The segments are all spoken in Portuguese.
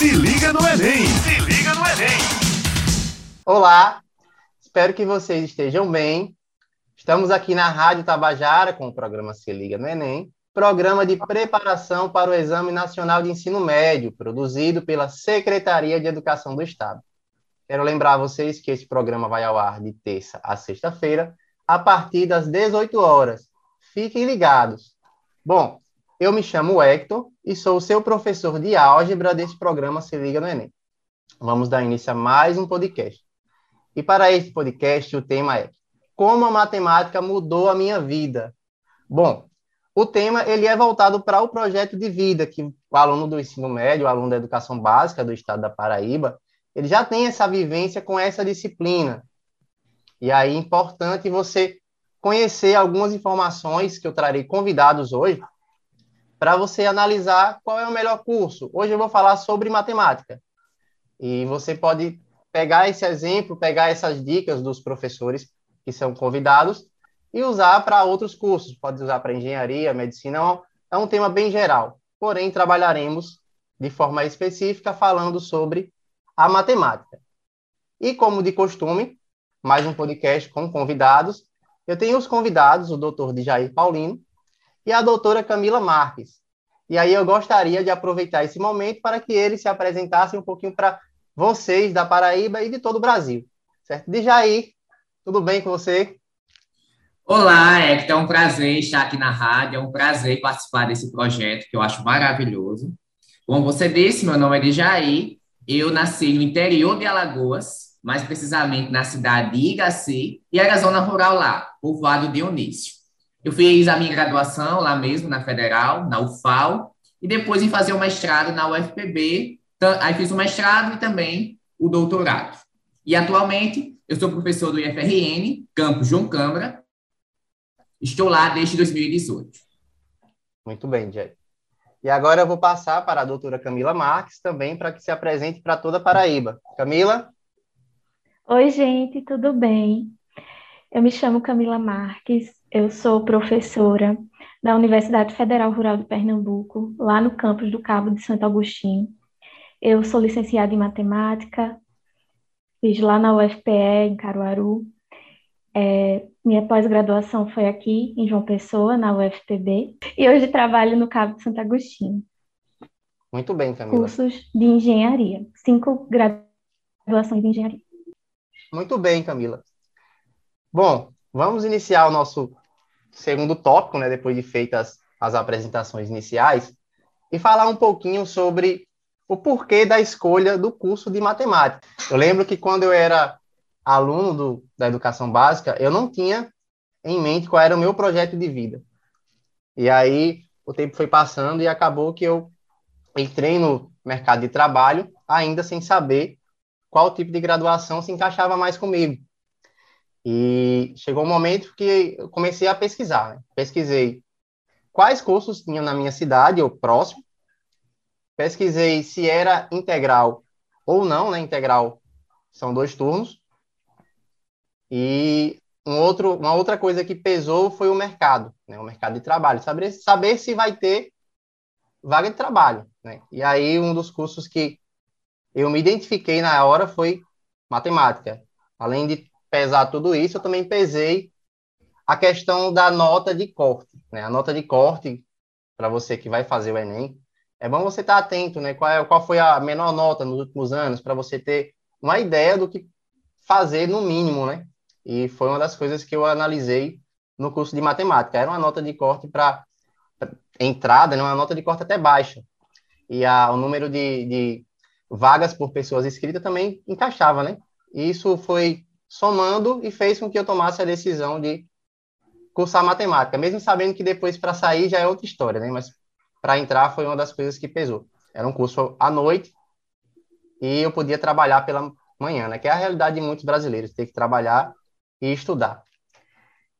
Se liga no Enem! Se liga no Enem! Olá, espero que vocês estejam bem. Estamos aqui na Rádio Tabajara com o programa Se Liga no Enem, programa de preparação para o Exame Nacional de Ensino Médio, produzido pela Secretaria de Educação do Estado. Quero lembrar a vocês que esse programa vai ao ar de terça a sexta-feira, a partir das 18 horas. Fiquem ligados. Bom, eu me chamo Hector e sou seu professor de álgebra desse programa Se Liga no Enem. Vamos dar início a mais um podcast. E para este podcast, o tema é Como a matemática mudou a minha vida. Bom, o tema ele é voltado para o projeto de vida que o aluno do ensino médio, o aluno da educação básica do estado da Paraíba, ele já tem essa vivência com essa disciplina. E aí é importante você conhecer algumas informações que eu trarei convidados hoje para você analisar qual é o melhor curso. Hoje eu vou falar sobre matemática. E você pode pegar esse exemplo, pegar essas dicas dos professores que são convidados e usar para outros cursos. Pode usar para engenharia, medicina, é um tema bem geral. Porém, trabalharemos de forma específica falando sobre a matemática. E como de costume, mais um podcast com convidados. Eu tenho os convidados, o doutor Jair Paulino, e a doutora Camila Marques. E aí eu gostaria de aproveitar esse momento para que eles se apresentassem um pouquinho para vocês da Paraíba e de todo o Brasil. Certo? De Jair, tudo bem com você? Olá, Hector, é um prazer estar aqui na rádio, é um prazer participar desse projeto que eu acho maravilhoso. Como você disse, meu nome é Jair, eu nasci no interior de Alagoas, mais precisamente na cidade de Igaci, e era zona rural lá, povoado Dionísio. Eu fiz a minha graduação lá mesmo, na Federal, na UFAL, e depois em fazer o mestrado na UFPB. Aí fiz o mestrado e também o doutorado. E atualmente eu sou professor do IFRN, campus João Câmara. Estou lá desde 2018. Muito bem, Jay. E agora eu vou passar para a doutora Camila Marques também para que se apresente para toda a Paraíba. Camila? Oi, gente, tudo bem? Eu me chamo Camila Marques, eu sou professora da Universidade Federal Rural de Pernambuco, lá no campus do Cabo de Santo Agostinho. Eu sou licenciada em matemática, fiz lá na UFPE, em Caruaru. É, minha pós-graduação foi aqui, em João Pessoa, na UFPB, e hoje trabalho no Cabo de Santo Agostinho. Muito bem, Camila. Cursos de engenharia, cinco graduações de engenharia. Muito bem, Camila. Bom, vamos iniciar o nosso segundo tópico, né, depois de feitas as apresentações iniciais, e falar um pouquinho sobre o porquê da escolha do curso de matemática. Eu lembro que quando eu era aluno do, da educação básica, eu não tinha em mente qual era o meu projeto de vida. E aí o tempo foi passando e acabou que eu entrei no mercado de trabalho ainda sem saber qual tipo de graduação se encaixava mais comigo. E chegou um momento que eu comecei a pesquisar. Né? Pesquisei quais cursos tinham na minha cidade ou próximo. Pesquisei se era integral ou não, né? Integral são dois turnos. E um outro, uma outra coisa que pesou foi o mercado, né? O mercado de trabalho. Saber, saber se vai ter vaga de trabalho, né? E aí um dos cursos que eu me identifiquei na hora foi matemática. Além de pesar tudo isso, eu também pesei a questão da nota de corte. Né? A nota de corte, para você que vai fazer o Enem, é bom você estar tá atento, né? Qual, é, qual foi a menor nota nos últimos anos, para você ter uma ideia do que fazer no mínimo, né? E foi uma das coisas que eu analisei no curso de matemática. Era uma nota de corte para entrada, né? uma nota de corte até baixa. E a, o número de, de vagas por pessoas inscritas também encaixava, né? E isso foi somando e fez com que eu tomasse a decisão de cursar matemática, mesmo sabendo que depois para sair já é outra história, né? Mas para entrar foi uma das coisas que pesou. Era um curso à noite e eu podia trabalhar pela manhã, né? Que é a realidade de muitos brasileiros, ter que trabalhar e estudar.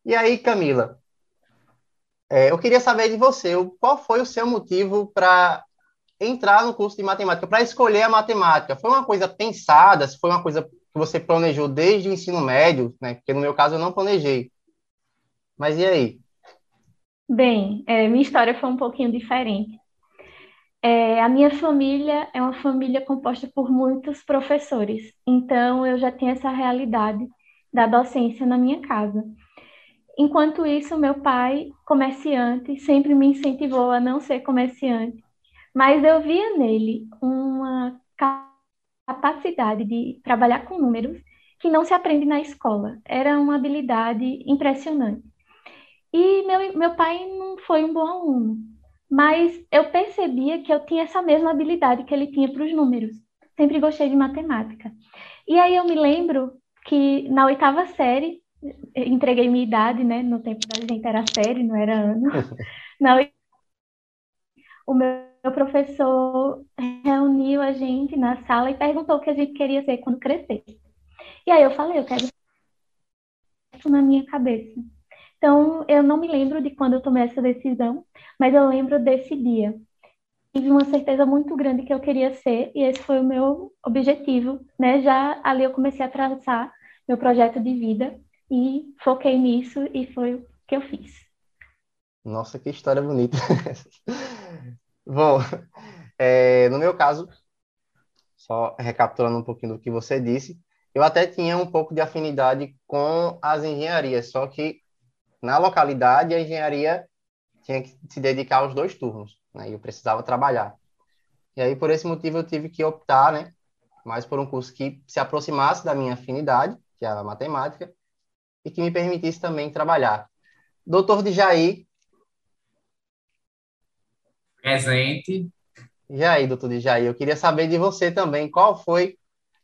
E aí, Camila, é, eu queria saber de você, qual foi o seu motivo para entrar no curso de matemática, para escolher a matemática? Foi uma coisa pensada? Foi uma coisa que você planejou desde o ensino médio, né? Porque no meu caso eu não planejei. Mas e aí? Bem, é, minha história foi um pouquinho diferente. É, a minha família é uma família composta por muitos professores, então eu já tinha essa realidade da docência na minha casa. Enquanto isso, meu pai, comerciante, sempre me incentivou a não ser comerciante, mas eu via nele uma capacidade de trabalhar com números que não se aprende na escola. Era uma habilidade impressionante. E meu, meu pai não foi um bom aluno, mas eu percebia que eu tinha essa mesma habilidade que ele tinha para os números. Sempre gostei de matemática. E aí eu me lembro que na oitava série, entreguei minha idade, né? No tempo da gente era série, não era ano. Na, o meu professor reuniu a gente na sala e perguntou o que a gente queria ser quando crescesse. E aí eu falei, eu quero isso na minha cabeça. Então, eu não me lembro de quando eu tomei essa decisão, mas eu lembro desse dia. Tive uma certeza muito grande que eu queria ser, e esse foi o meu objetivo, né? Já ali eu comecei a traçar meu projeto de vida e foquei nisso e foi o que eu fiz. Nossa, que história bonita. Bom, é, no meu caso, só recapitulando um pouquinho do que você disse, eu até tinha um pouco de afinidade com as engenharias, só que na localidade a engenharia tinha que se dedicar aos dois turnos, né? E eu precisava trabalhar. E aí por esse motivo eu tive que optar, né, mais por um curso que se aproximasse da minha afinidade, que é a matemática, e que me permitisse também trabalhar. Doutor de Jair. Presente. Jair, doutor de Jair, eu queria saber de você também, qual foi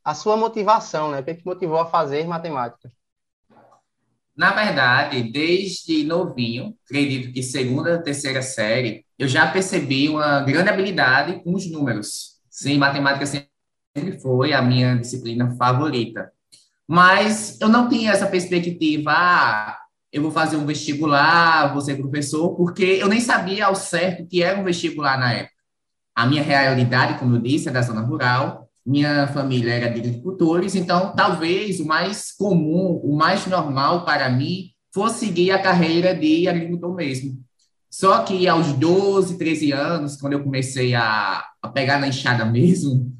a sua motivação, né? O que, é que motivou a fazer matemática? Na verdade, desde novinho, acredito que segunda, terceira série, eu já percebi uma grande habilidade com os números. Sim, matemática sempre foi a minha disciplina favorita. Mas eu não tinha essa perspectiva, ah, eu vou fazer um vestibular, vou ser professor, porque eu nem sabia ao certo que era um vestibular na época. A minha realidade, como eu disse, é da zona rural, minha família era de agricultores, então talvez o mais comum, o mais normal para mim fosse seguir a carreira de agricultor mesmo. Só que aos 12, 13 anos, quando eu comecei a, a pegar na enxada mesmo,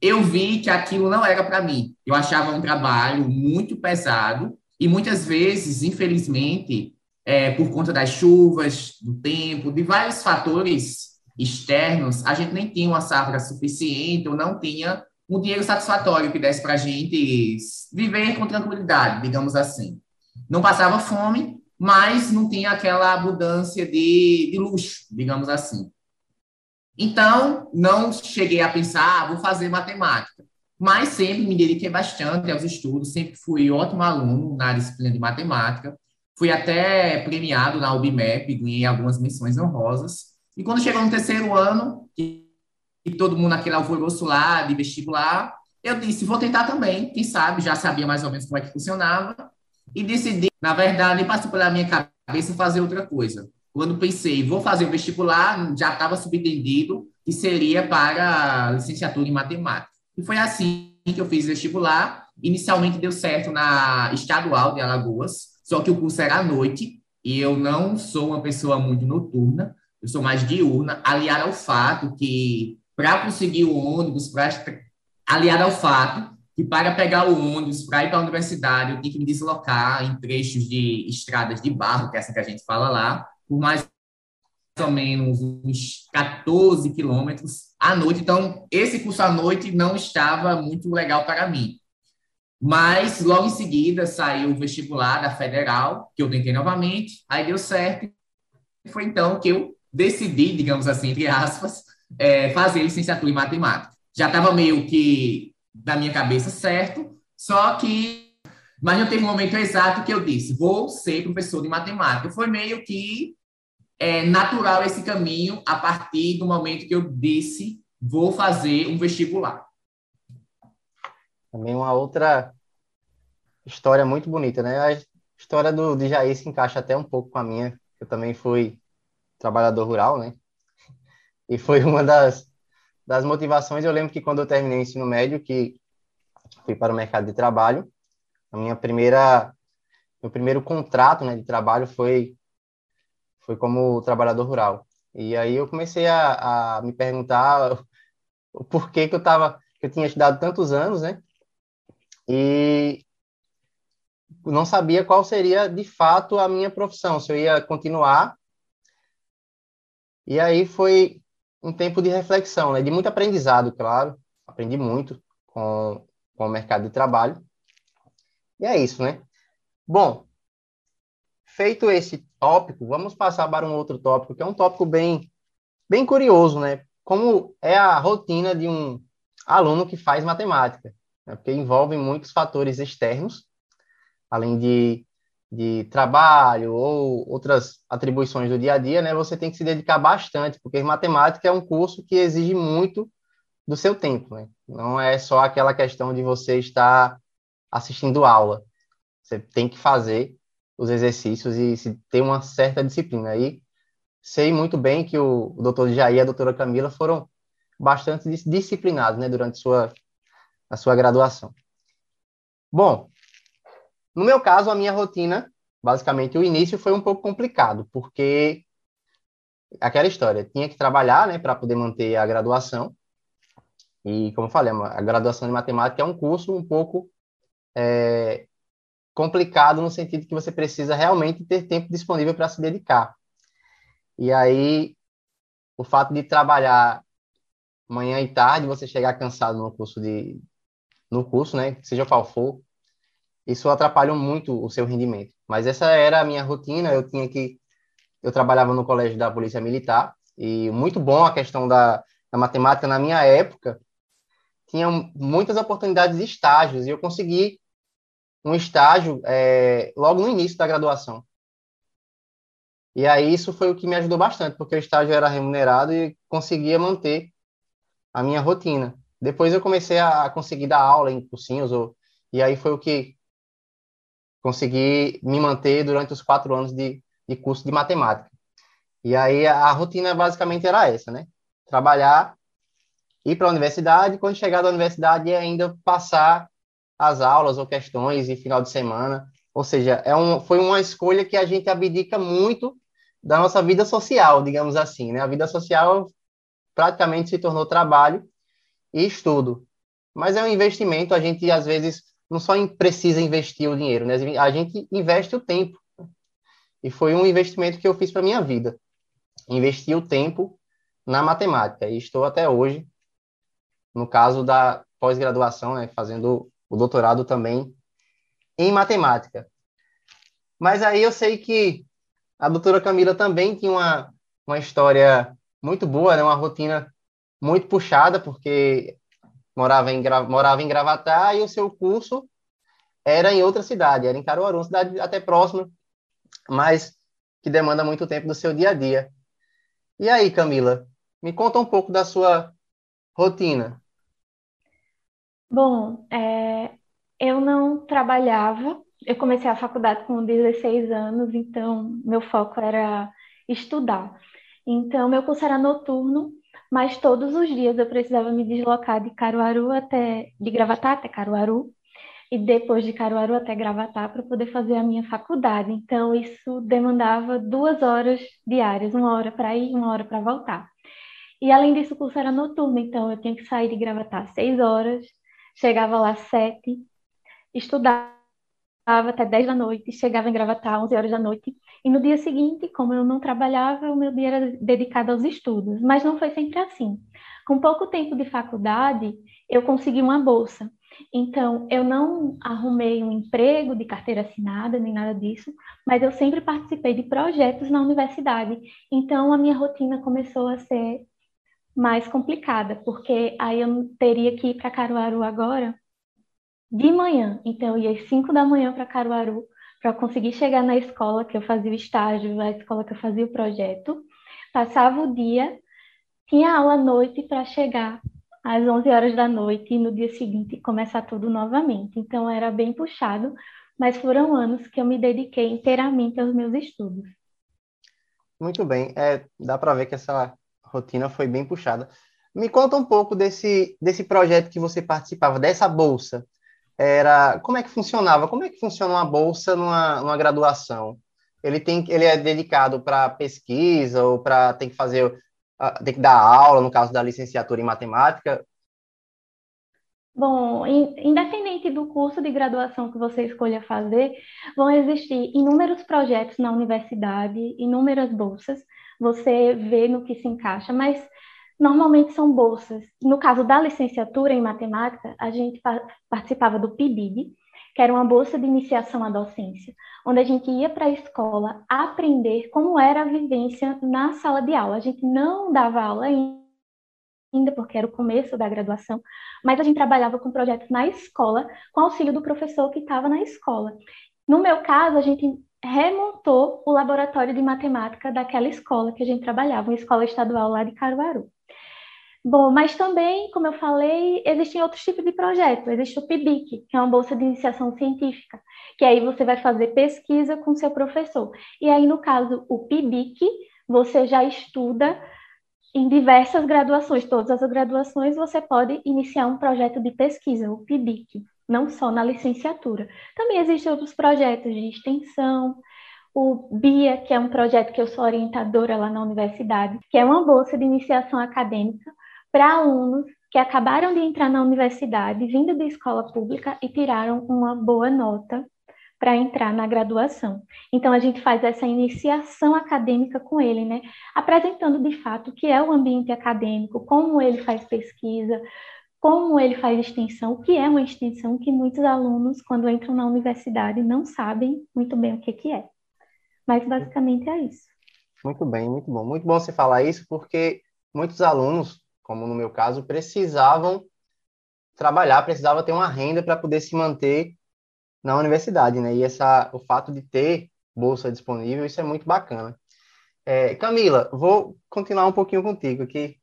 eu vi que aquilo não era para mim. Eu achava um trabalho muito pesado e muitas vezes, infelizmente, é, por conta das chuvas, do tempo, de vários fatores externos, a gente nem tinha uma safra suficiente ou não tinha um dinheiro satisfatório que desse para a gente viver com tranquilidade, digamos assim. Não passava fome, mas não tinha aquela abundância de, de luxo, digamos assim. Então, não cheguei a pensar, ah, vou fazer matemática. Mas sempre me dediquei bastante aos estudos, sempre fui ótimo aluno na disciplina de matemática. Fui até premiado na UBMEP, ganhei algumas missões honrosas. E quando chegou no terceiro ano, e todo mundo naquele alvoroço lá de vestibular, eu disse, vou tentar também, quem sabe, já sabia mais ou menos como é que funcionava, e decidi, na verdade, passou pela minha cabeça fazer outra coisa. Quando pensei, vou fazer o vestibular, já estava subentendido que seria para licenciatura em matemática. E foi assim que eu fiz vestibular. Inicialmente deu certo na estadual de Alagoas, só que o curso era à noite, e eu não sou uma pessoa muito noturna, eu sou mais diurna, aliado ao fato que para conseguir o ônibus, pra, aliado ao fato que para pegar o ônibus para ir para a universidade, eu tinha que me deslocar em trechos de estradas de barro, que é essa que a gente fala lá, por mais ou menos uns 14 quilômetros à noite. Então, esse curso à noite não estava muito legal para mim. Mas, logo em seguida, saiu o vestibular da Federal, que eu tentei novamente, aí deu certo. Foi então que eu decidi, digamos assim, entre aspas, é, fazer licenciatura em matemática. Já estava meio que da minha cabeça certo, só que. Mas não teve um momento exato que eu disse, vou ser professor de matemática. Foi meio que é, natural esse caminho a partir do momento que eu disse, vou fazer um vestibular. Também uma outra história muito bonita, né? A história do, de Jair se encaixa até um pouco com a minha. Eu também fui trabalhador rural, né? E foi uma das, das motivações. Eu lembro que quando eu terminei o ensino médio, que fui para o mercado de trabalho, a minha primeira, meu primeiro contrato né, de trabalho foi, foi como trabalhador rural. E aí eu comecei a, a me perguntar o porquê que eu tava, que eu tinha estudado tantos anos, né? E não sabia qual seria de fato a minha profissão, se eu ia continuar. E aí foi um tempo de reflexão, né? De muito aprendizado, claro. Aprendi muito com, com o mercado de trabalho. E é isso, né? Bom, feito esse tópico, vamos passar para um outro tópico, que é um tópico bem, bem curioso, né? Como é a rotina de um aluno que faz matemática, né? porque envolve muitos fatores externos, além de, de trabalho ou outras atribuições do dia a dia, né? Você tem que se dedicar bastante, porque matemática é um curso que exige muito do seu tempo, né? Não é só aquela questão de você estar assistindo aula. Você tem que fazer os exercícios e se ter uma certa disciplina. Aí sei muito bem que o, o doutor Jair e a doutora Camila foram bastante disciplinados, né, durante sua a sua graduação. Bom, no meu caso, a minha rotina, basicamente o início foi um pouco complicado, porque aquela história, tinha que trabalhar, né, para poder manter a graduação. E como falei, a graduação de matemática é um curso um pouco é, complicado no sentido que você precisa realmente ter tempo disponível para se dedicar. E aí, o fato de trabalhar manhã e tarde, você chegar cansado no curso de no curso, né, seja qual for, isso atrapalhou muito o seu rendimento. Mas essa era a minha rotina, eu tinha que eu trabalhava no colégio da Polícia Militar e muito bom a questão da, da matemática na minha época. Tinha muitas oportunidades de estágios e eu consegui um estágio é, logo no início da graduação. E aí isso foi o que me ajudou bastante, porque o estágio era remunerado e conseguia manter a minha rotina. Depois eu comecei a conseguir dar aula em cursinhos, ou, e aí foi o que consegui me manter durante os quatro anos de, de curso de matemática. E aí a, a rotina basicamente era essa, né? Trabalhar, ir para a universidade, quando chegar da universidade ainda passar as aulas ou questões e final de semana. Ou seja, é um, foi uma escolha que a gente abdica muito da nossa vida social, digamos assim. Né? A vida social praticamente se tornou trabalho e estudo. Mas é um investimento, a gente às vezes não só precisa investir o dinheiro, né? a gente investe o tempo. E foi um investimento que eu fiz para minha vida. Investi o tempo na matemática. E estou até hoje, no caso da pós-graduação, né, fazendo o doutorado também em matemática. Mas aí eu sei que a doutora Camila também tinha uma, uma história muito boa, né? uma rotina muito puxada, porque morava em, morava em Gravatá e o seu curso era em outra cidade, era em Caruaru, uma cidade até próxima, mas que demanda muito tempo do seu dia a dia. E aí, Camila, me conta um pouco da sua rotina. Bom, é, eu não trabalhava, eu comecei a faculdade com 16 anos, então meu foco era estudar. Então, meu curso era noturno, mas todos os dias eu precisava me deslocar de Caruaru até, de Gravatá até Caruaru, e depois de Caruaru até Gravatá para poder fazer a minha faculdade. Então, isso demandava duas horas diárias, uma hora para ir, uma hora para voltar. E além disso, o curso era noturno, então eu tinha que sair de Gravatá às seis horas, chegava lá às sete, estudava até dez da noite, chegava em Gravatá às onze horas da noite, e no dia seguinte, como eu não trabalhava, o meu dia era dedicado aos estudos, mas não foi sempre assim. Com pouco tempo de faculdade, eu consegui uma bolsa. Então, eu não arrumei um emprego de carteira assinada, nem nada disso, mas eu sempre participei de projetos na universidade. Então, a minha rotina começou a ser mais complicada, porque aí eu teria que ir para Caruaru agora de manhã. Então, eu ia às 5 da manhã para Caruaru para conseguir chegar na escola que eu fazia o estágio, a escola que eu fazia o projeto. Passava o dia, tinha aula à noite para chegar às 11 horas da noite e no dia seguinte começar tudo novamente. Então, era bem puxado, mas foram anos que eu me dediquei inteiramente aos meus estudos. Muito bem, é, dá para ver que essa rotina foi bem puxada. Me conta um pouco desse, desse projeto que você participava, dessa bolsa. Era como é que funcionava? Como é que funciona uma bolsa numa, numa graduação? ele tem ele é dedicado para pesquisa ou para tem que fazer tem que dar aula no caso da licenciatura em matemática Bom, independente do curso de graduação que você escolha fazer, vão existir inúmeros projetos na universidade, inúmeras bolsas. Você vê no que se encaixa, mas normalmente são bolsas. No caso da licenciatura em matemática, a gente participava do PIBID, que era uma bolsa de iniciação à docência, onde a gente ia para a escola aprender como era a vivência na sala de aula. A gente não dava aula ainda, porque era o começo da graduação, mas a gente trabalhava com projetos na escola, com auxílio do professor que estava na escola. No meu caso, a gente remontou o laboratório de matemática daquela escola que a gente trabalhava, uma escola estadual lá de Caruaru. Bom, mas também, como eu falei, existem outros tipos de projetos. Existe o PIBIC, que é uma bolsa de iniciação científica, que aí você vai fazer pesquisa com seu professor. E aí, no caso, o PIBIC, você já estuda em diversas graduações, todas as graduações, você pode iniciar um projeto de pesquisa, o PIBIC, não só na licenciatura. Também existem outros projetos de extensão, o BIA, que é um projeto que eu sou orientadora lá na universidade, que é uma bolsa de iniciação acadêmica para alunos que acabaram de entrar na universidade, vindo da escola pública e tiraram uma boa nota para entrar na graduação. Então a gente faz essa iniciação acadêmica com ele, né? Apresentando de fato o que é o ambiente acadêmico, como ele faz pesquisa, como ele faz extensão, o que é uma extensão que muitos alunos quando entram na universidade não sabem muito bem o que que é. Mas basicamente é isso. Muito bem, muito bom. Muito bom você falar isso porque muitos alunos como no meu caso, precisavam trabalhar, precisavam ter uma renda para poder se manter na universidade, né? E essa, o fato de ter bolsa disponível, isso é muito bacana. É, Camila, vou continuar um pouquinho contigo aqui.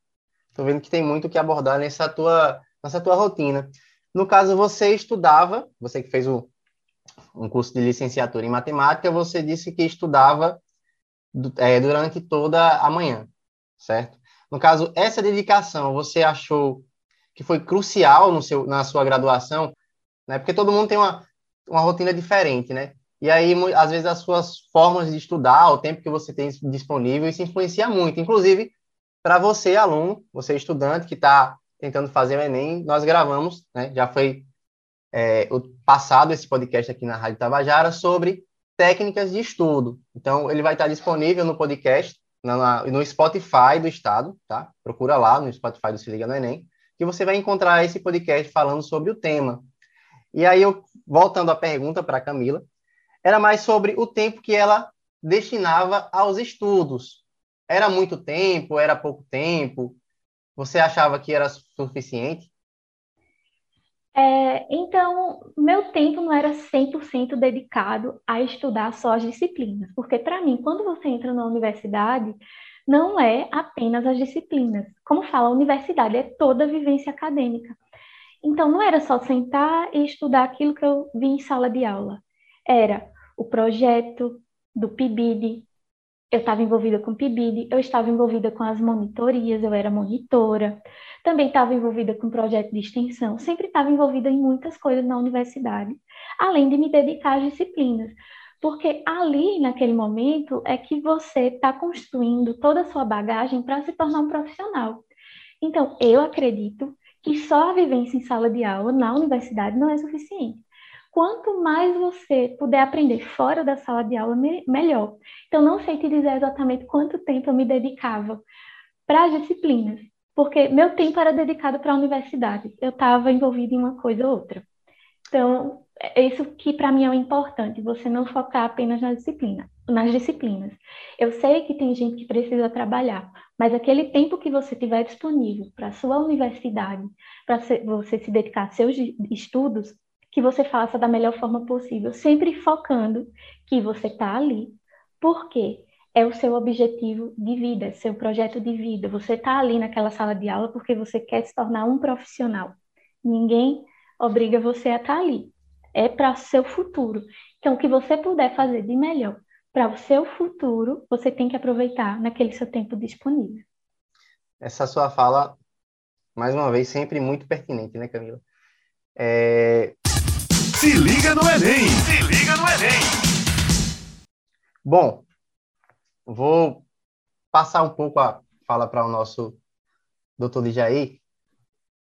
Estou vendo que tem muito que abordar nessa tua, nessa tua rotina. No caso, você estudava, você que fez o, um curso de licenciatura em matemática, você disse que estudava é, durante toda a manhã, certo? No caso, essa dedicação você achou que foi crucial no seu, na sua graduação, né? Porque todo mundo tem uma, uma rotina diferente, né? E aí, às vezes, as suas formas de estudar, o tempo que você tem disponível, isso influencia muito. Inclusive, para você, aluno, você estudante que está tentando fazer o Enem, nós gravamos, né? Já foi é, o passado esse podcast aqui na Rádio Tabajara sobre técnicas de estudo. Então, ele vai estar disponível no podcast na, no Spotify do Estado, tá? Procura lá no Spotify do Se Liga no Enem, que você vai encontrar esse podcast falando sobre o tema. E aí, eu, voltando à pergunta para Camila, era mais sobre o tempo que ela destinava aos estudos. Era muito tempo? Era pouco tempo? Você achava que era suficiente? É, então, meu tempo não era 100% dedicado a estudar só as disciplinas, porque para mim, quando você entra na universidade, não é apenas as disciplinas. Como fala, a universidade é toda a vivência acadêmica. Então, não era só sentar e estudar aquilo que eu vi em sala de aula. Era o projeto do PIBID, eu estava envolvida com PIBID, eu estava envolvida com as monitorias, eu era monitora também estava envolvida com projeto de extensão, sempre estava envolvida em muitas coisas na universidade, além de me dedicar às disciplinas. Porque ali, naquele momento, é que você está construindo toda a sua bagagem para se tornar um profissional. Então, eu acredito que só a vivência em sala de aula na universidade não é suficiente. Quanto mais você puder aprender fora da sala de aula, melhor. Então, não sei te dizer exatamente quanto tempo eu me dedicava para as disciplinas, porque meu tempo era dedicado para a universidade. Eu estava envolvida em uma coisa ou outra. Então, é isso que para mim é o importante, você não focar apenas na disciplina, nas disciplinas. Eu sei que tem gente que precisa trabalhar, mas aquele tempo que você tiver disponível para a sua universidade, para você se dedicar aos seus estudos, que você faça da melhor forma possível, sempre focando que você está ali. Por quê? é o seu objetivo de vida, seu projeto de vida. Você está ali naquela sala de aula porque você quer se tornar um profissional. Ninguém obriga você a estar tá ali. É para o seu futuro. Então, o que você puder fazer de melhor para o seu futuro, você tem que aproveitar naquele seu tempo disponível. Essa sua fala, mais uma vez, sempre muito pertinente, né, Camila? É... Se liga no Enem! Se liga no Enem! Bom, vou passar um pouco a fala para o nosso doutor Jair,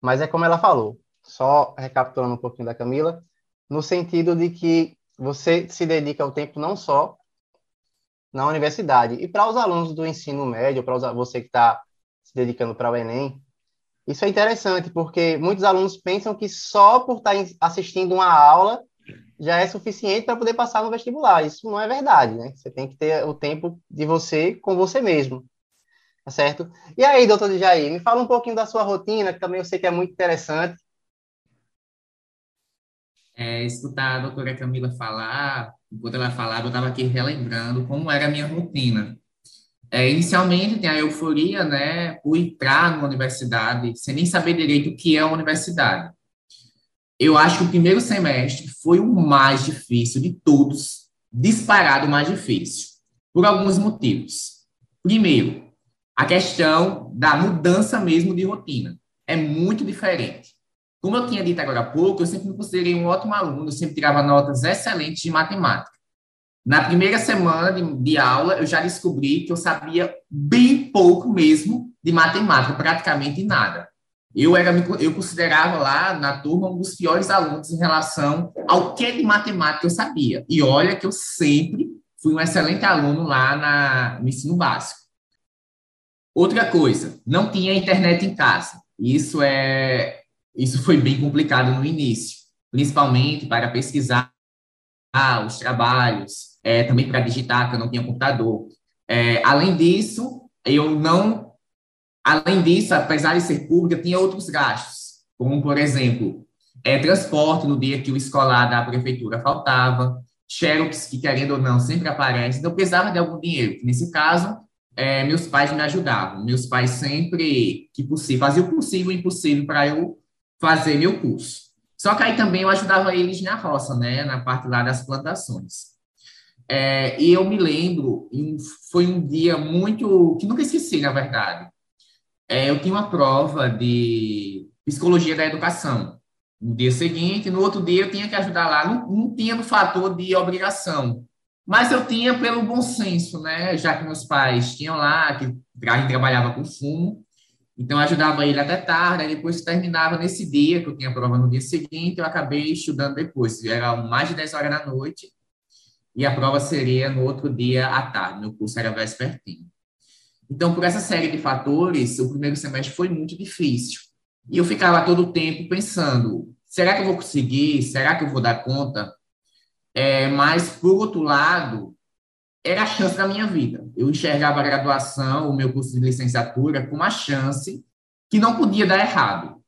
mas é como ela falou, só recapitulando um pouquinho da Camila, no sentido de que você se dedica o tempo não só na universidade, e para os alunos do ensino médio, para você que está se dedicando para o Enem, isso é interessante, porque muitos alunos pensam que só por estar assistindo uma aula já é suficiente para poder passar no vestibular. Isso não é verdade, né? Você tem que ter o tempo de você com você mesmo. Tá certo? E aí, doutor Jair, me fala um pouquinho da sua rotina, que também eu sei que é muito interessante. É, escutar a doutora Camila falar, enquanto ela falava, eu estava aqui relembrando como era a minha rotina. É, inicialmente tem a euforia, né, por entrar numa universidade, sem nem saber direito o que é uma universidade. Eu acho que o primeiro semestre foi o mais difícil de todos, disparado o mais difícil, por alguns motivos. Primeiro, a questão da mudança mesmo de rotina. É muito diferente. Como eu tinha dito agora há pouco, eu sempre me considerei um ótimo aluno, eu sempre tirava notas excelentes de matemática. Na primeira semana de, de, aula, eu já descobri que eu sabia bem pouco mesmo de matemática, praticamente nada. Eu era eu considerava lá na turma um dos piores alunos em relação ao que de matemática eu sabia. E olha que eu sempre fui um excelente aluno lá na, no ensino básico. Outra coisa, não tinha internet em casa. Isso é isso foi bem complicado no início, principalmente para pesquisar os trabalhos, é, também para digitar, que eu não tinha computador. É, além disso, eu não, além disso, apesar de ser pública, tinha outros gastos, como por exemplo, é, transporte no dia que o escolar da prefeitura faltava, xerox que querendo ou não sempre aparece, então precisava de algum dinheiro. Nesse caso, é, meus pais me ajudavam. Meus pais sempre, que possível, faziam o possível e o impossível para eu fazer meu curso. Só que aí também eu ajudava eles na roça, né, na parte lá das plantações. É, e eu me lembro, foi um dia muito, que nunca esqueci, na verdade. É, eu tinha uma prova de psicologia da educação. No dia seguinte, no outro dia eu tinha que ajudar lá, não, não tinha no fator de obrigação, mas eu tinha pelo bom senso, né? Já que meus pais tinham lá, que a gente trabalhava com fumo, então eu ajudava ele até tarde, aí depois terminava nesse dia, que eu tinha prova no dia seguinte, eu acabei estudando depois. Era mais de 10 horas da noite, e a prova seria no outro dia à tarde, meu curso era vespertino. Então, por essa série de fatores, o primeiro semestre foi muito difícil. E eu ficava todo o tempo pensando: será que eu vou conseguir? Será que eu vou dar conta? É, mas, por outro lado, era a chance da minha vida. Eu enxergava a graduação, o meu curso de licenciatura, como uma chance que não podia dar errado.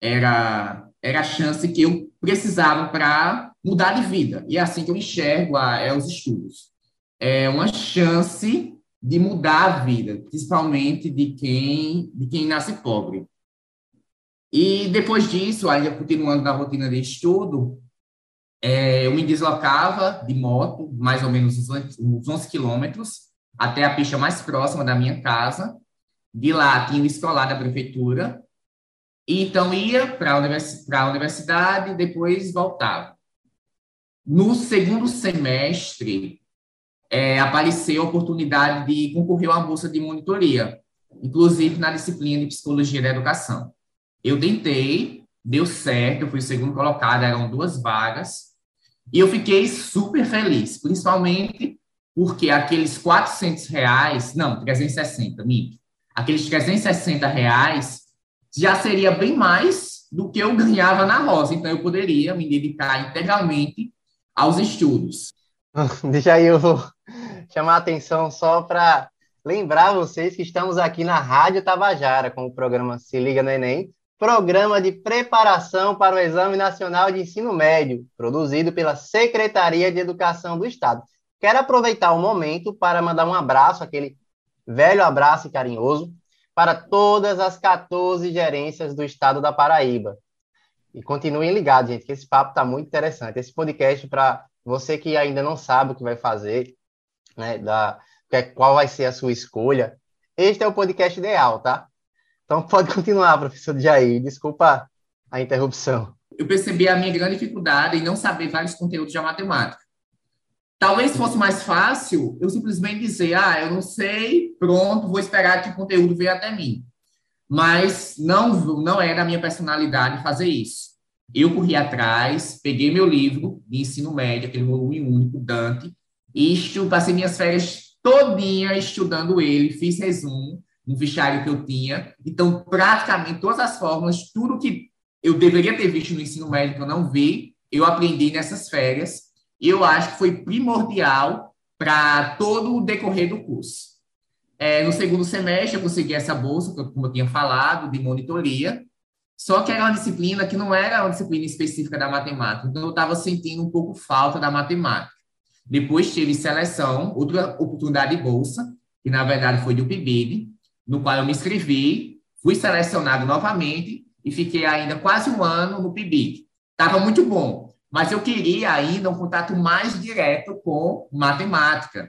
Era, era a chance que eu precisava para mudar de vida. E é assim que eu enxergo a, é, os estudos. É uma chance de mudar a vida, principalmente de quem, de quem nasce pobre. E depois disso, ainda continuando na rotina de estudo, é, eu me deslocava de moto, mais ou menos uns 11 quilômetros, até a pista mais próxima da minha casa. De lá tinha o escolar da prefeitura. E então ia para a univers universidade e depois voltava. No segundo semestre, é, apareceu a oportunidade de concorrer a uma bolsa de monitoria, inclusive na disciplina de psicologia da educação. Eu tentei, deu certo, eu fui o segundo colocado, eram duas vagas, e eu fiquei super feliz, principalmente porque aqueles 400 reais, não, 360, minto, aqueles 360 reais já seria bem mais do que eu ganhava na Rosa. Então, eu poderia me dedicar integralmente aos estudos. Deixa aí eu chamar a atenção só para lembrar vocês que estamos aqui na Rádio Tabajara com o programa Se Liga no Enem, Programa de Preparação para o Exame Nacional de Ensino Médio, produzido pela Secretaria de Educação do Estado. Quero aproveitar o momento para mandar um abraço, aquele velho abraço carinhoso, para todas as 14 gerências do estado da Paraíba. E continuem ligados, gente, que esse papo está muito interessante. Esse podcast, para você que ainda não sabe o que vai fazer, né, da, qual vai ser a sua escolha, este é o podcast ideal, tá? Então pode continuar, professor Jair. Desculpa a interrupção. Eu percebi a minha grande dificuldade em não saber vários conteúdos da matemática. Talvez fosse mais fácil eu simplesmente dizer, ah, eu não sei, pronto, vou esperar que o conteúdo venha até mim. Mas não, não é da minha personalidade fazer isso. Eu corri atrás, peguei meu livro de ensino médio, aquele volume único, Dante, e passei minhas férias todinha estudando ele, fiz resumo no fichário que eu tinha. Então, praticamente todas as fórmulas, tudo que eu deveria ter visto no ensino médio que eu não vi, eu aprendi nessas férias. E eu acho que foi primordial para todo o decorrer do curso. É, no segundo semestre, eu consegui essa bolsa, como eu tinha falado, de monitoria, só que era uma disciplina que não era uma disciplina específica da matemática, então eu estava sentindo um pouco falta da matemática. Depois tive seleção, outra oportunidade de bolsa, que na verdade foi do PIBID, no qual eu me inscrevi, fui selecionado novamente e fiquei ainda quase um ano no PIBID. Estava muito bom, mas eu queria ainda um contato mais direto com matemática.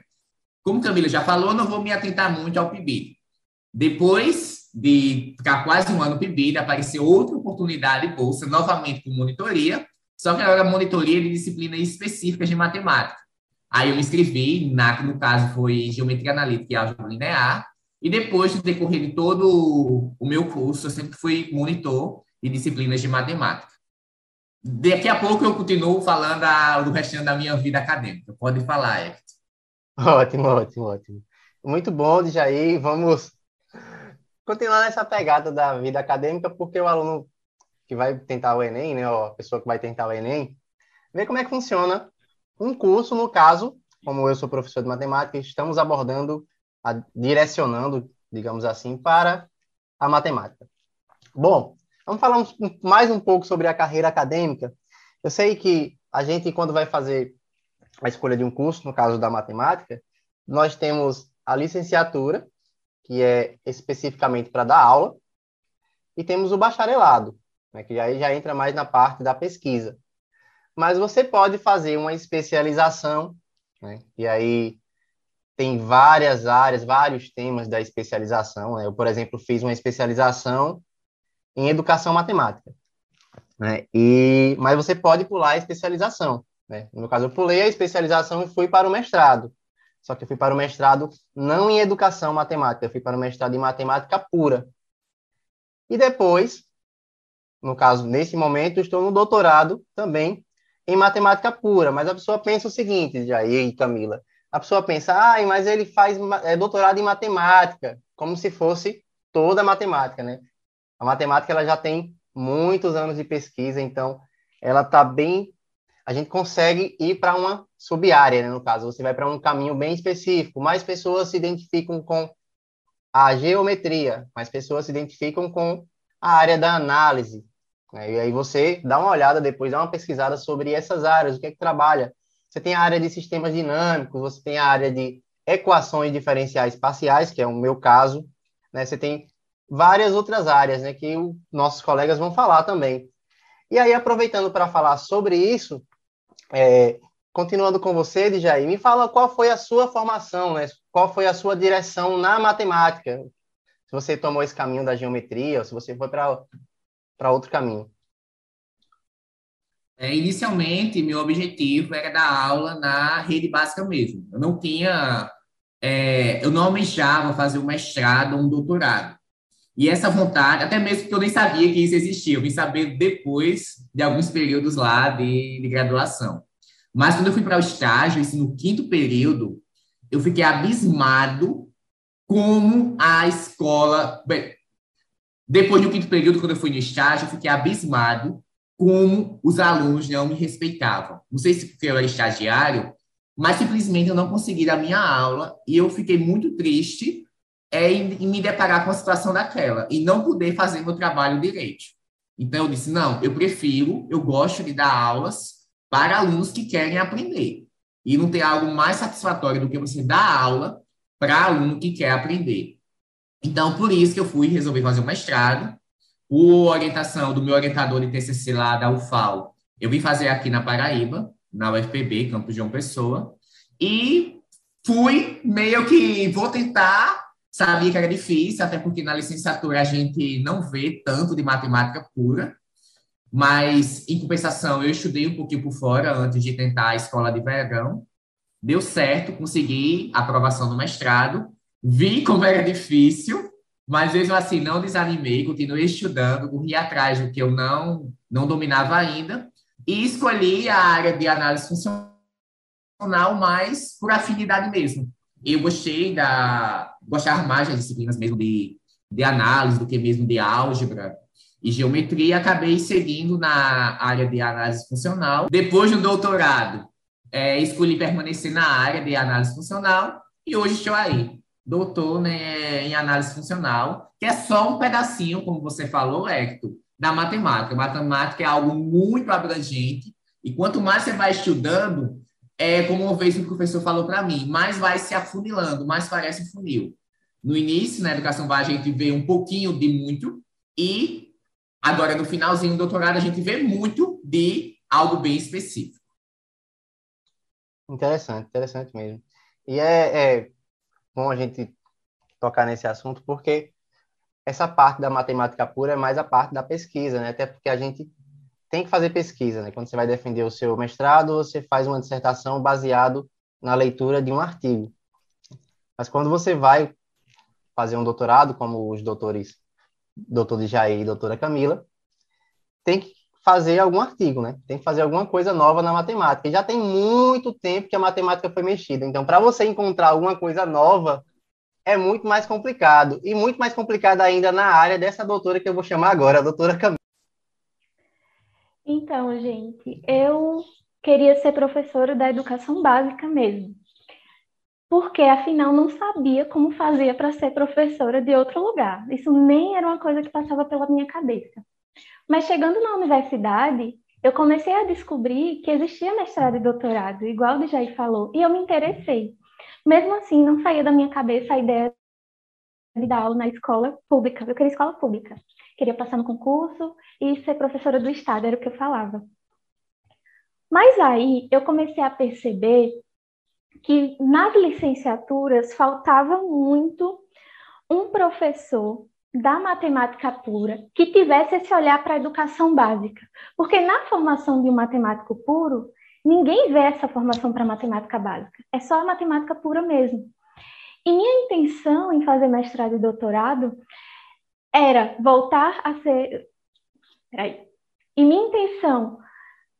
Como Camila já falou, não vou me atentar muito ao PIBID. Depois de ficar quase um ano no PIBID, apareceu outra oportunidade de bolsa, novamente com monitoria, só que agora monitoria de disciplinas específicas de matemática. Aí eu me inscrevi, na, no caso foi Geometria Analítica e Álgebra Linear, e depois, no decorrer de todo o meu curso, eu sempre fui monitor de disciplinas de matemática. Daqui a pouco eu continuo falando a, do restante da minha vida acadêmica. Pode falar, Hector. Ótimo, ótimo, ótimo. Muito bom, Jair. Vamos continuar nessa pegada da vida acadêmica, porque o aluno que vai tentar o Enem, né, ou a pessoa que vai tentar o Enem, vê como é que funciona um curso, no caso, como eu sou professor de matemática, estamos abordando, a, direcionando, digamos assim, para a matemática. Bom, vamos falar um, mais um pouco sobre a carreira acadêmica. Eu sei que a gente, quando vai fazer a escolha de um curso, no caso da matemática, nós temos a licenciatura, que é especificamente para dar aula, e temos o bacharelado, né, que aí já entra mais na parte da pesquisa mas você pode fazer uma especialização, né? E aí tem várias áreas, vários temas da especialização. Né? Eu, por exemplo, fiz uma especialização em educação matemática, né? E mas você pode pular a especialização, né? No caso, eu pulei a especialização e fui para o mestrado. Só que eu fui para o mestrado não em educação matemática, eu fui para o mestrado em matemática pura. E depois, no caso, nesse momento, estou no doutorado também em matemática pura, mas a pessoa pensa o seguinte, Jair e Camila, a pessoa pensa, ah, mas ele faz é, doutorado em matemática, como se fosse toda a matemática, né? A matemática ela já tem muitos anos de pesquisa, então ela está bem, a gente consegue ir para uma sub-área, né, no caso, você vai para um caminho bem específico, mais pessoas se identificam com a geometria, mais pessoas se identificam com a área da análise, né? E aí você dá uma olhada depois, dá uma pesquisada sobre essas áreas, o que é que trabalha. Você tem a área de sistemas dinâmicos, você tem a área de equações diferenciais parciais, que é o meu caso, né? Você tem várias outras áreas, né, que os nossos colegas vão falar também. E aí, aproveitando para falar sobre isso, é, continuando com você, Djaí, me fala qual foi a sua formação, né? Qual foi a sua direção na matemática? Se você tomou esse caminho da geometria, ou se você foi para outro caminho? É, inicialmente, meu objetivo era dar aula na rede básica mesmo. Eu não tinha, é, eu não almejava fazer um mestrado ou um doutorado. E essa vontade, até mesmo porque eu nem sabia que isso existia, eu vim saber depois de alguns períodos lá de, de graduação. Mas quando eu fui para o estágio, isso no quinto período, eu fiquei abismado como a escola. Bem, depois do quinto período, quando eu fui no estágio, eu fiquei abismado como os alunos não me respeitavam. Não sei se porque eu era estagiário, mas simplesmente eu não consegui dar minha aula e eu fiquei muito triste é, em, me deparar com a situação daquela e não poder fazer meu trabalho direito. Então eu disse, não, eu prefiro, eu gosto de dar aulas para alunos que querem aprender. E não tem algo mais satisfatório do que você dar aula para aluno que quer aprender. Então, por isso que eu fui resolver fazer o mestrado. Por orientação do meu orientador de TCC lá da UFAL, eu vim fazer aqui na Paraíba, na UFPB, Campus João Pessoa, e fui meio que vou tentar, sabia que era difícil, até porque na licenciatura a gente não vê tanto de matemática pura, mas em compensação eu estudei um pouquinho por fora antes de tentar a escola de verão, deu certo, consegui aprovação no mestrado, vi como era difícil, mas mesmo assim não desanimei, continuei estudando, corri atrás do que eu não, não dominava ainda, e escolhi a área de análise funcional mais por afinidade mesmo. Eu gostei da gostar mais das disciplinas mesmo de, de análise do que mesmo de álgebra e geometria, acabei seguindo na área de análise funcional. Depois do doutorado, é, escolhi permanecer na área de análise funcional e hoje estou aí, doutor né, em análise funcional, que é só um pedacinho, como você falou, Hector, da matemática. Matemática é algo muito abrangente e quanto mais você vai estudando, é como uma vez o professor falou para mim, mais vai se afunilando, mais parece funil. No início, na educação básica, a gente vê um pouquinho de muito e agora no finalzinho do doutorado a gente vê muito de algo bem específico. Interessante, interessante mesmo. E é, é bom a gente tocar nesse assunto porque essa parte da matemática pura é mais a parte da pesquisa, né? Até porque a gente tem que fazer pesquisa, né? Quando você vai defender o seu mestrado, você faz uma dissertação baseado na leitura de um artigo. Mas quando você vai fazer um doutorado, como os doutores, doutor Jair e doutora Camila, tem que fazer algum artigo, né? Tem que fazer alguma coisa nova na matemática. E já tem muito tempo que a matemática foi mexida. Então, para você encontrar alguma coisa nova, é muito mais complicado. E muito mais complicado ainda na área dessa doutora que eu vou chamar agora, a doutora Camila. Então, gente, eu queria ser professora da educação básica mesmo. Porque, afinal, não sabia como fazia para ser professora de outro lugar. Isso nem era uma coisa que passava pela minha cabeça. Mas chegando na universidade, eu comecei a descobrir que existia mestrado e doutorado, igual o Jair falou, e eu me interessei. Mesmo assim, não saía da minha cabeça a ideia de dar aula na escola pública. Eu queria escola pública queria passar no concurso e ser professora do Estado, era o que eu falava. Mas aí eu comecei a perceber que nas licenciaturas faltava muito um professor da matemática pura que tivesse esse olhar para a educação básica. Porque na formação de um matemático puro, ninguém vê essa formação para matemática básica. É só a matemática pura mesmo. E minha intenção em fazer mestrado e doutorado era voltar a ser. Peraí. E minha intenção,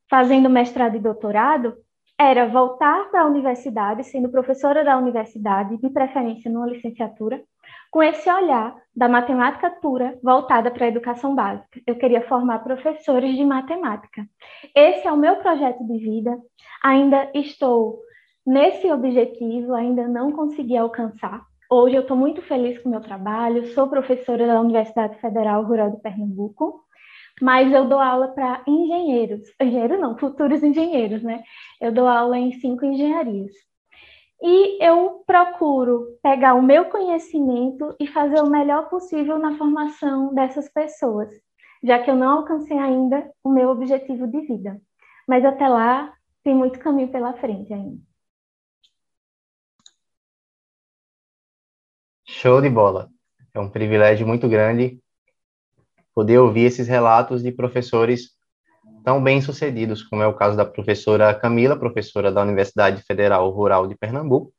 fazendo mestrado e doutorado, era voltar para a universidade, sendo professora da universidade, de preferência numa licenciatura, com esse olhar da matemática pura voltada para a educação básica. Eu queria formar professores de matemática. Esse é o meu projeto de vida. Ainda estou nesse objetivo, ainda não consegui alcançar, Hoje eu estou muito feliz com o meu trabalho, sou professora da Universidade Federal Rural de Pernambuco, mas eu dou aula para engenheiros, engenheiro não, futuros engenheiros, né? Eu dou aula em cinco engenharias. E eu procuro pegar o meu conhecimento e fazer o melhor possível na formação dessas pessoas, já que eu não alcancei ainda o meu objetivo de vida. Mas até lá tem muito caminho pela frente ainda. Show de bola. É um privilégio muito grande poder ouvir esses relatos de professores tão bem-sucedidos, como é o caso da professora Camila, professora da Universidade Federal Rural de Pernambuco,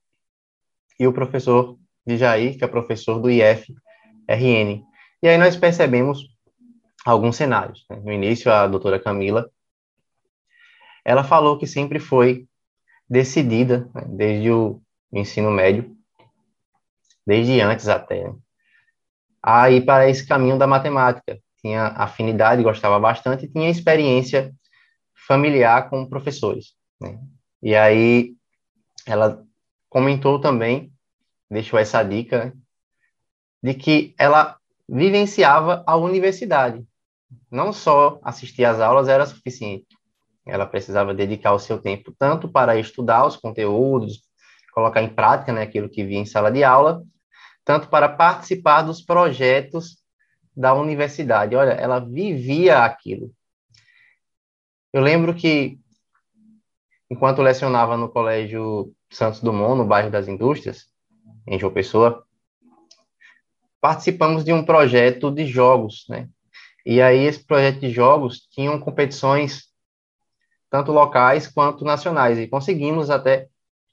e o professor de Jair, que é professor do IF-RN. E aí nós percebemos alguns cenários. Né? No início, a doutora Camila, ela falou que sempre foi decidida, né, desde o ensino médio, desde antes até, a ir para esse caminho da matemática. Tinha afinidade, gostava bastante, e tinha experiência familiar com professores. Né? E aí ela comentou também, deixou essa dica, né, de que ela vivenciava a universidade. Não só assistir às aulas era suficiente. Ela precisava dedicar o seu tempo tanto para estudar os conteúdos, colocar em prática né, aquilo que via em sala de aula, tanto para participar dos projetos da universidade. Olha, ela vivia aquilo. Eu lembro que, enquanto lecionava no Colégio Santos Dumont, no bairro das Indústrias, em João Pessoa, participamos de um projeto de jogos, né? E aí esse projeto de jogos tinham competições tanto locais quanto nacionais e conseguimos até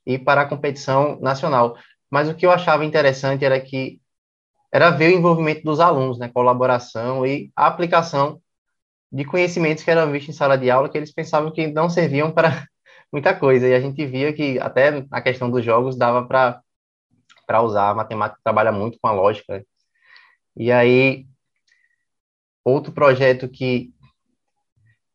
ir para a competição nacional. Mas o que eu achava interessante era que era ver o envolvimento dos alunos, né, colaboração e a aplicação de conhecimentos que eram vistos em sala de aula que eles pensavam que não serviam para muita coisa. E a gente via que até a questão dos jogos dava para para usar. A matemática trabalha muito com a lógica. E aí outro projeto que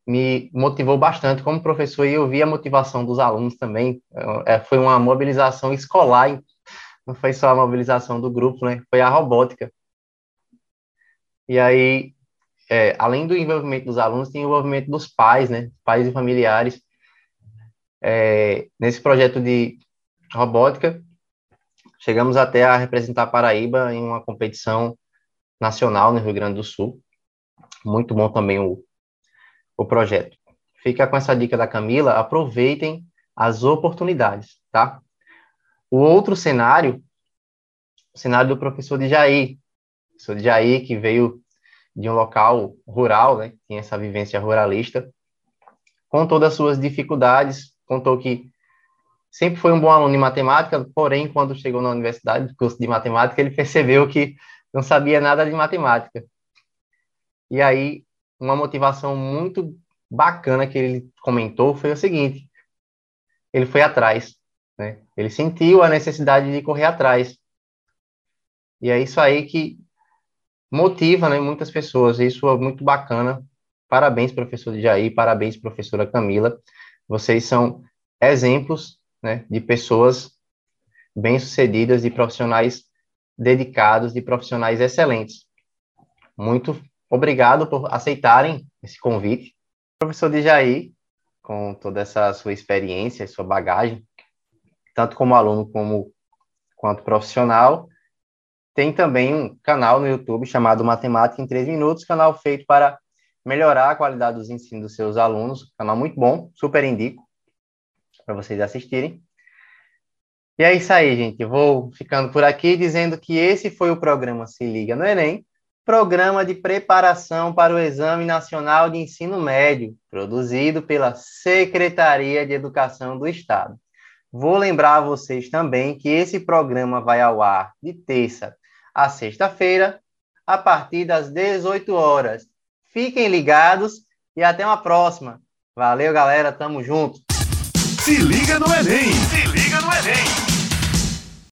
me motivou bastante como professor e eu vi a motivação dos alunos também. É, foi uma mobilização escolar não foi só a mobilização do grupo, né? Foi a robótica. E aí, é, além do envolvimento dos alunos, tem o envolvimento dos pais, né? Pais e familiares. É, nesse projeto de robótica, chegamos até a representar Paraíba em uma competição nacional no Rio Grande do Sul. Muito bom também o, o projeto. Fica com essa dica da Camila, aproveitem as oportunidades, tá? O outro cenário, o cenário do professor de Jair. Professor de Jair, que veio de um local rural, né, tinha essa vivência ruralista, com todas as suas dificuldades, contou que sempre foi um bom aluno em matemática, porém, quando chegou na universidade, no curso de matemática, ele percebeu que não sabia nada de matemática. E aí, uma motivação muito bacana que ele comentou foi o seguinte: ele foi atrás. Ele sentiu a necessidade de correr atrás. E é isso aí que motiva né, muitas pessoas. Isso é muito bacana. Parabéns, professor Jair, parabéns, professora Camila. Vocês são exemplos né, de pessoas bem-sucedidas, de profissionais dedicados, de profissionais excelentes. Muito obrigado por aceitarem esse convite. Professor Jair, com toda essa sua experiência, sua bagagem, tanto como aluno como quanto profissional. Tem também um canal no YouTube chamado Matemática em 3 Minutos, canal feito para melhorar a qualidade dos ensinos dos seus alunos. Canal muito bom, super indico para vocês assistirem. E é isso aí, gente. Vou ficando por aqui dizendo que esse foi o programa Se Liga no Enem, programa de preparação para o Exame Nacional de Ensino Médio, produzido pela Secretaria de Educação do Estado. Vou lembrar a vocês também que esse programa vai ao ar de terça a sexta-feira, a partir das 18 horas. Fiquem ligados e até uma próxima. Valeu, galera. Tamo junto. Se liga no Enem! Se liga no Enem!